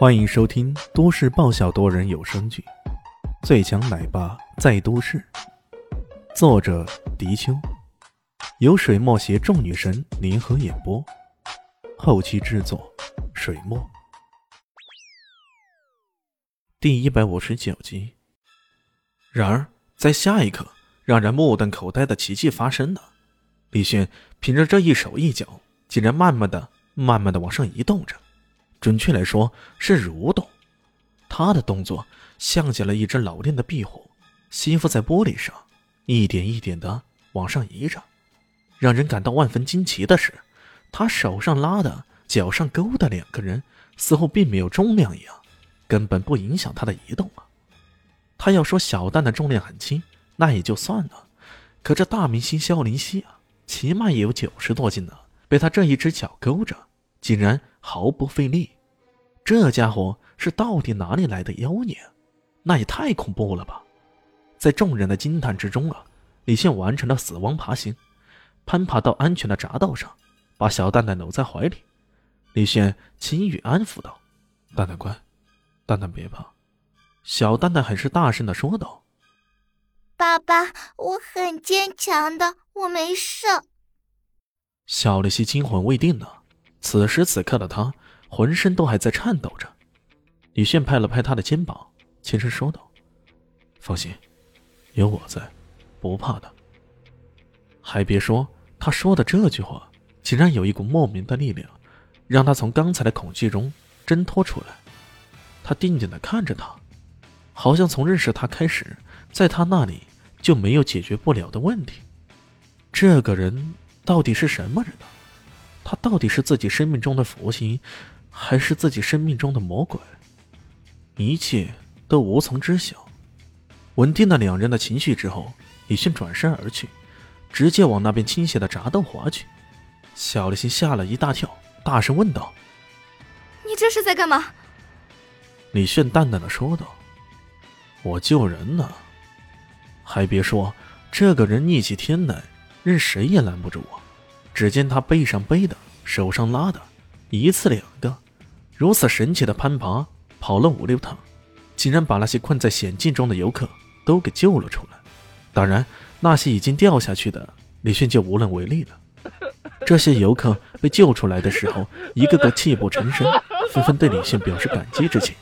欢迎收听都市爆笑多人有声剧《最强奶爸在都市》，作者：迪秋，由水墨携众女神联合演播，后期制作：水墨。第一百五十九集。然而，在下一刻，让人目瞪口呆的奇迹发生了。李轩凭着这一手一脚，竟然慢慢的、慢慢的往上移动着。准确来说是蠕动，他的动作像极了一只老练的壁虎，吸附在玻璃上，一点一点的往上移着。让人感到万分惊奇的是，他手上拉的、脚上勾的两个人，似乎并没有重量一样，根本不影响他的移动啊。他要说小蛋的重量很轻，那也就算了，可这大明星萧林希啊，起码也有九十多斤呢，被他这一只脚勾着。竟然毫不费力，这家伙是到底哪里来的妖孽？那也太恐怖了吧！在众人的惊叹之中啊，李现完成了死亡爬行，攀爬到安全的闸道上，把小蛋蛋搂在怀里。李现轻语安抚道：“蛋蛋乖，蛋蛋别怕。”小蛋蛋很是大声的说道：“爸爸，我很坚强的，我没事。”小丽希惊魂未定呢。此时此刻的他，浑身都还在颤抖着。李炫拍了拍他的肩膀，轻声说道：“放心，有我在，不怕的。”还别说，他说的这句话，竟然有一股莫名的力量，让他从刚才的恐惧中挣脱出来。他定定的看着他，好像从认识他开始，在他那里就没有解决不了的问题。这个人到底是什么人呢？他到底是自己生命中的福星，还是自己生命中的魔鬼？一切都无从知晓。稳定了两人的情绪之后，李迅转身而去，直接往那边倾斜的闸道滑去。小丽心吓了一大跳，大声问道：“你这是在干嘛？”李炫淡淡的说道：“我救人呢。还别说，这个人逆起天来，任谁也拦不住我。”只见他背上背的，手上拉的，一次两个，如此神奇的攀爬，跑了五六趟，竟然把那些困在险境中的游客都给救了出来。当然，那些已经掉下去的，李迅就无能为力了。这些游客被救出来的时候，一个个泣不成声，纷纷对李迅表示感激之情。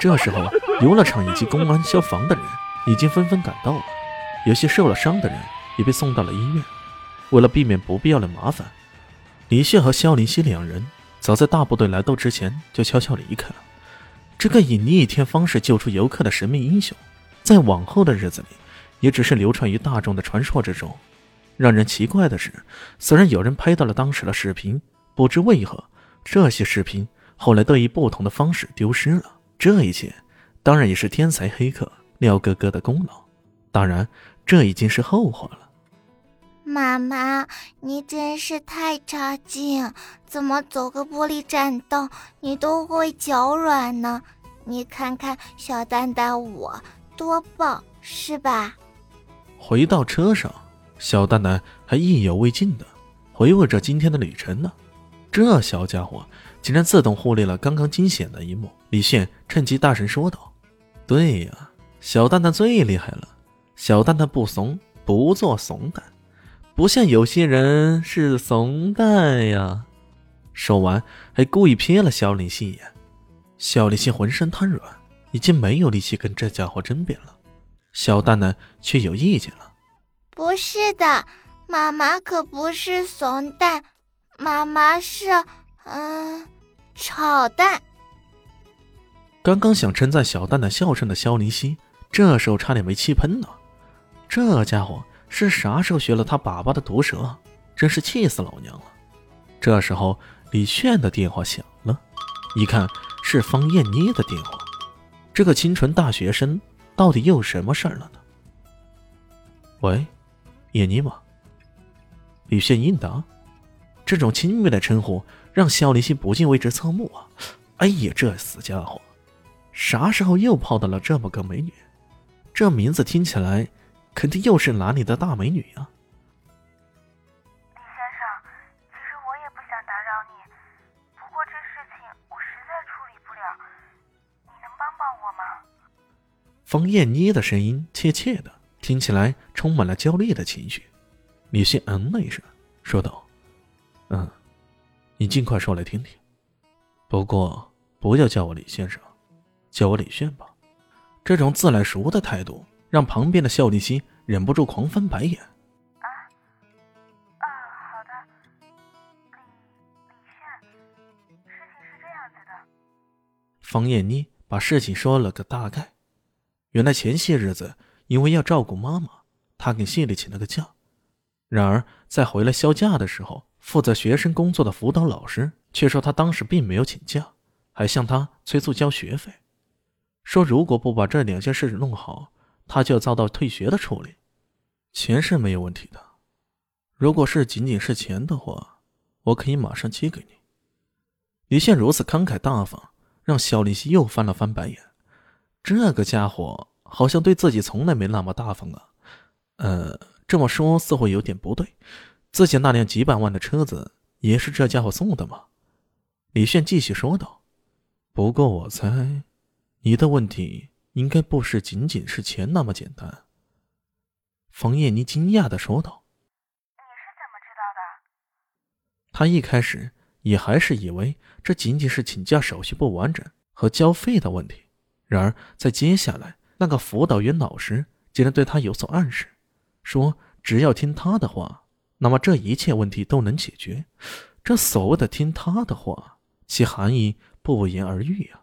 这时候，游乐场以及公安、消防的人已经纷纷赶到了，有些受了伤的人也被送到了医院。为了避免不必要的麻烦，李炫和肖林希两人早在大部队来到之前就悄悄离开了。这个以逆天方式救出游客的神秘英雄，在往后的日子里，也只是流传于大众的传说之中。让人奇怪的是，虽然有人拍到了当时的视频，不知为何这些视频后来都以不同的方式丢失了。这一切，当然也是天才黑客廖哥哥的功劳。当然，这已经是后话了。妈妈，你真是太差劲！怎么走个玻璃栈道，你都会脚软呢？你看看小蛋蛋我多棒，是吧？回到车上，小蛋蛋还意犹未尽的回味着今天的旅程呢。这小家伙竟然自动忽略了刚刚惊险的一幕。李现趁机大声说道：“对呀，小蛋蛋最厉害了。小蛋蛋不怂，不做怂蛋。”不像有些人是怂蛋呀！说完，还故意瞥了肖林希一眼。肖林希浑身瘫软，已经没有力气跟这家伙争辩了。小蛋蛋却有意见了：“不是的，妈妈可不是怂蛋，妈妈是……嗯，炒蛋。”刚刚想称赞小蛋蛋孝顺的肖林希，这时候差点没气喷了。这家伙！是啥时候学了他爸爸的毒舌？真是气死老娘了！这时候，李炫的电话响了，一看是方艳妮的电话。这个清纯大学生到底又什么事儿了呢？喂，艳妮吗？李炫应答。这种亲密的称呼让肖林希不禁为之侧目啊！哎呀，这死家伙，啥时候又泡到了这么个美女？这名字听起来……肯定又是哪里的大美女啊！李先生，其实我也不想打扰你，不过这事情我实在处理不了，你能帮帮我吗方艳妮的声音怯怯的，听起来充满了焦虑的情绪。李信嗯了一声，说道：“嗯，你尽快说来听听。不过不要叫我李先生，叫我李炫吧。”这种自来熟的态度，让旁边的肖立新忍不住狂翻白眼。啊啊，好的，李李炫，事情是这样子的。方艳妮把事情说了个大概。原来前些日子因为要照顾妈妈，她给谢丽请了个假。然而在回来休假的时候，负责学生工作的辅导老师却说她当时并没有请假，还向她催促交学费。说如果不把这两件事弄好，他就要遭到退学的处理。钱是没有问题的，如果是仅仅是钱的话，我可以马上寄给你。李现如此慷慨大方，让肖林熙又翻了翻白眼。这个家伙好像对自己从来没那么大方啊。呃，这么说似乎有点不对。自己那辆几百万的车子也是这家伙送的吗？李炫继续说道：“不过我猜。”你的问题应该不是仅仅是钱那么简单。”冯燕妮惊讶的说道。“你是怎么知道的？”他一开始也还是以为这仅仅是请假手续不完整和交费的问题，然而在接下来，那个辅导员老师竟然对他有所暗示，说只要听他的话，那么这一切问题都能解决。这所谓的听他的话，其含义不言而喻呀。